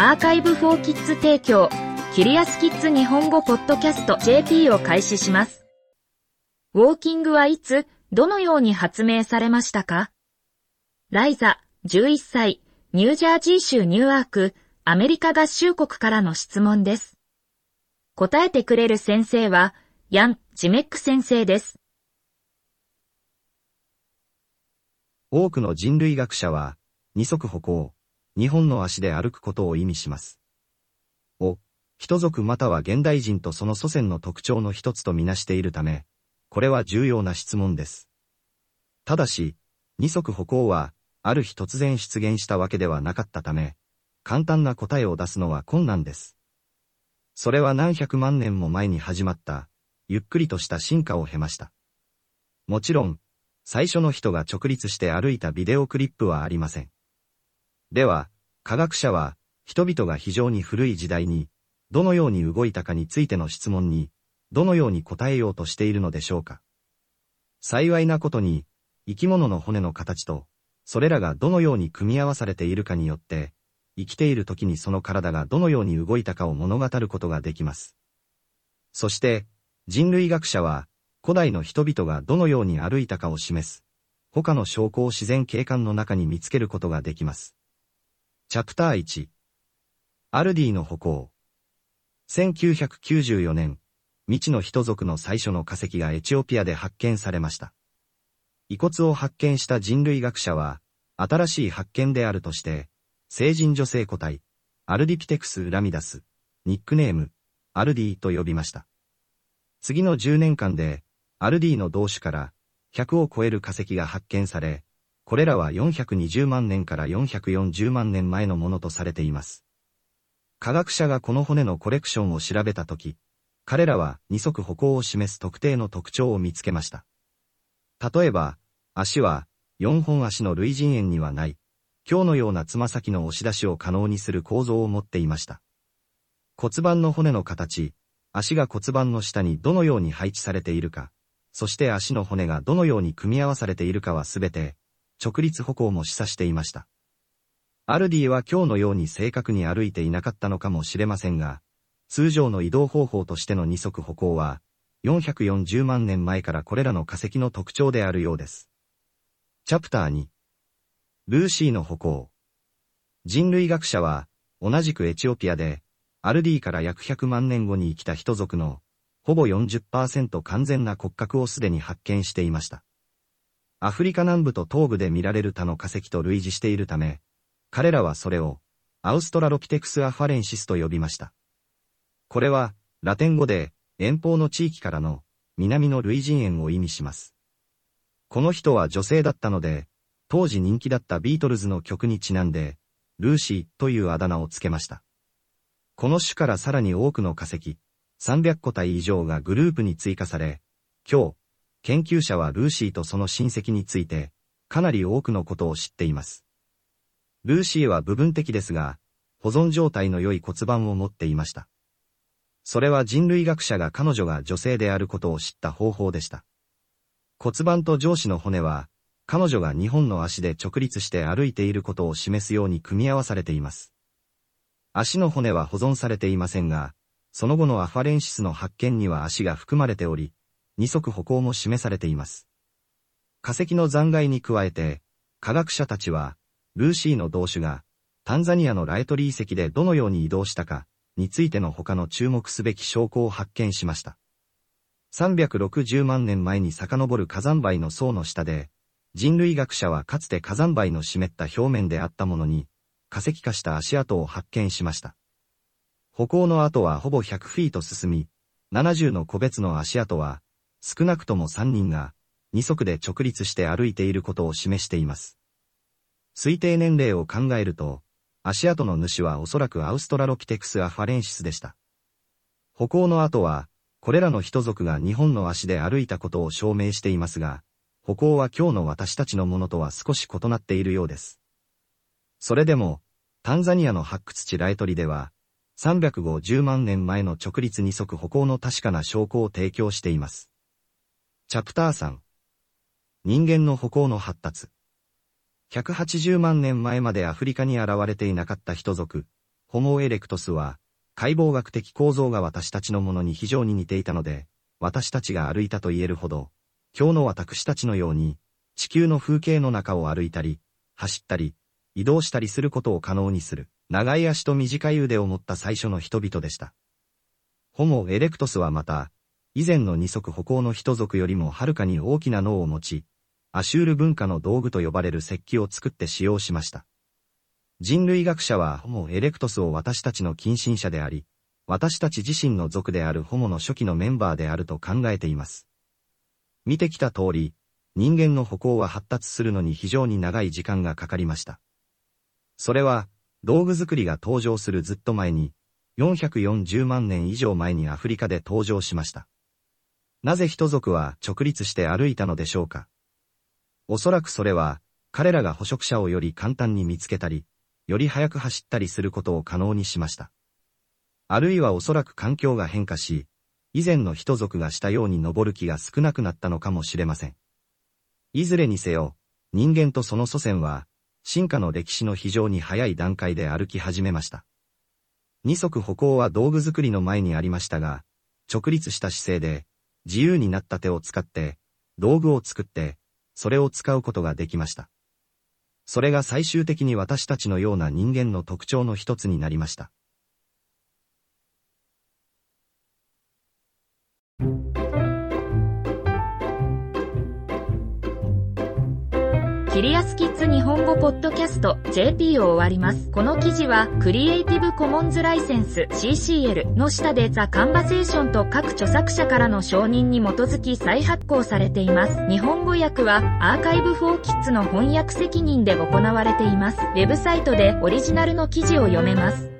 アーカイブフォーキッズ提供、キリアスキッズ日本語ポッドキャスト。JP を開始します。ウォーキングはいつ、どのように発明されましたか？ライザ、11歳、ニュージャージー州ニューアーク、アメリカ合衆国からの質問です。答えてくれる先生は、ヤン・ジメック先生です。多くの人類学者は、二足歩行、日本の足で歩くことを意味します。を、人族または現代人とその祖先の特徴の一つとみなしているため、これは重要な質問です。ただし、二足歩行は、ある日突然出現したわけではなかったため、簡単な答えを出すのは困難です。それは何百万年も前に始まった、ゆっくりとした進化を経ました。もちろん、最初の人が直立して歩いたビデオクリップはありません。では、科学者は、人々が非常に古い時代に、どのように動いたかについての質問に、どのように答えようとしているのでしょうか。幸いなことに、生き物の骨の形と、それらがどのように組み合わされているかによって、生きている時にその体がどのように動いたかを物語ることができます。そして、人類学者は、古代の人々がどのように歩いたかを示す、他の証拠を自然景観の中に見つけることができます。チャプター1アルディの歩行1994年、未知の人族の最初の化石がエチオピアで発見されました。遺骨を発見した人類学者は、新しい発見であるとして、成人女性個体、アルディピテクス・ラミダス、ニックネーム、アルディと呼びました。次の10年間で、アルディの同種から100を超える化石が発見され、これらは420万年から440万年前のものとされています。科学者がこの骨のコレクションを調べたとき、彼らは二足歩行を示す特定の特徴を見つけました。例えば、足は4本足の類人猿にはない、今日のようなつま先の押し出しを可能にする構造を持っていました。骨盤の骨の形、足が骨盤の下にどのように配置されているか、そして足の骨がどのように組み合わされているかはすべて、直立歩行も示唆していました。アルディは今日のように正確に歩いていなかったのかもしれませんが、通常の移動方法としての二足歩行は、440万年前からこれらの化石の特徴であるようです。チャプター2ルーシーの歩行人類学者は、同じくエチオピアで、アルディから約100万年後に生きた人族のほぼ40%完全な骨格をすでに発見していました。アフリカ南部と東部で見られる他の化石と類似しているため、彼らはそれを、アウストラロピテクス・アファレンシスと呼びました。これは、ラテン語で、遠方の地域からの、南の類人猿を意味します。この人は女性だったので、当時人気だったビートルズの曲にちなんで、ルーシーというあだ名をつけました。この種からさらに多くの化石、300個体以上がグループに追加され、今日、研究者はルーシーとその親戚について、かなり多くのことを知っています。ルーシーは部分的ですが、保存状態の良い骨盤を持っていました。それは人類学者が彼女が女性であることを知った方法でした。骨盤と上肢の骨は、彼女が2本の足で直立して歩いていることを示すように組み合わされています。足の骨は保存されていませんが、その後のアファレンシスの発見には足が含まれており、二足歩行も示されています。化石の残骸に加えて、科学者たちは、ルーシーの同種が、タンザニアのラエトリー遺跡でどのように移動したか、についての他の注目すべき証拠を発見しました。360万年前に遡る火山灰の層の下で、人類学者はかつて火山灰の湿った表面であったものに、化石化した足跡を発見しました。歩行の後はほぼ100フィート進み、70の個別の足跡は、少なくとも3人が、二足で直立して歩いていることを示しています。推定年齢を考えると、足跡の主はおそらくアウストラロピテクス・アファレンシスでした。歩行の後は、これらの人族が日本の足で歩いたことを証明していますが、歩行は今日の私たちのものとは少し異なっているようです。それでも、タンザニアの発掘地ラエトリでは、350万年前の直立二足歩行の確かな証拠を提供しています。チャプター3人間の歩行の発達。180万年前までアフリカに現れていなかった人族、ホモエレクトスは、解剖学的構造が私たちのものに非常に似ていたので、私たちが歩いたと言えるほど、今日の私たちのように、地球の風景の中を歩いたり、走ったり、移動したりすることを可能にする、長い足と短い腕を持った最初の人々でした。ホモ・エレクトスはまた、以前の二足歩行の人族よりもはるかに大きな脳を持ち、アシュール文化の道具と呼ばれる石器を作って使用しました。人類学者はホモ・エレクトスを私たちの近親者であり、私たち自身の族であるホモの初期のメンバーであると考えています。見てきた通り、人間の歩行は発達するのに非常に長い時間がかかりました。それは、道具作りが登場するずっと前に、440万年以上前にアフリカで登場しました。なぜ人族は直立して歩いたのでしょうかおそらくそれは、彼らが捕食者をより簡単に見つけたり、より速く走ったりすることを可能にしました。あるいはおそらく環境が変化し、以前の人族がしたように登る気が少なくなったのかもしれません。いずれにせよ、人間とその祖先は、進化の歴史の非常に早い段階で歩き始めました。二足歩行は道具作りの前にありましたが、直立した姿勢で、自由になった手を使って、道具を作って、それを使うことができました。それが最終的に私たちのような人間の特徴の一つになりました。キリアスキッズ日本語ポッドキャスト JP を終わります。この記事はクリエイティブコモンズライセンス CCL の下でザ・カンバセーションと各著作者からの承認に基づき再発行されています。日本語訳はアーカイブフォーキッズの翻訳責任で行われています。ウェブサイトでオリジナルの記事を読めます。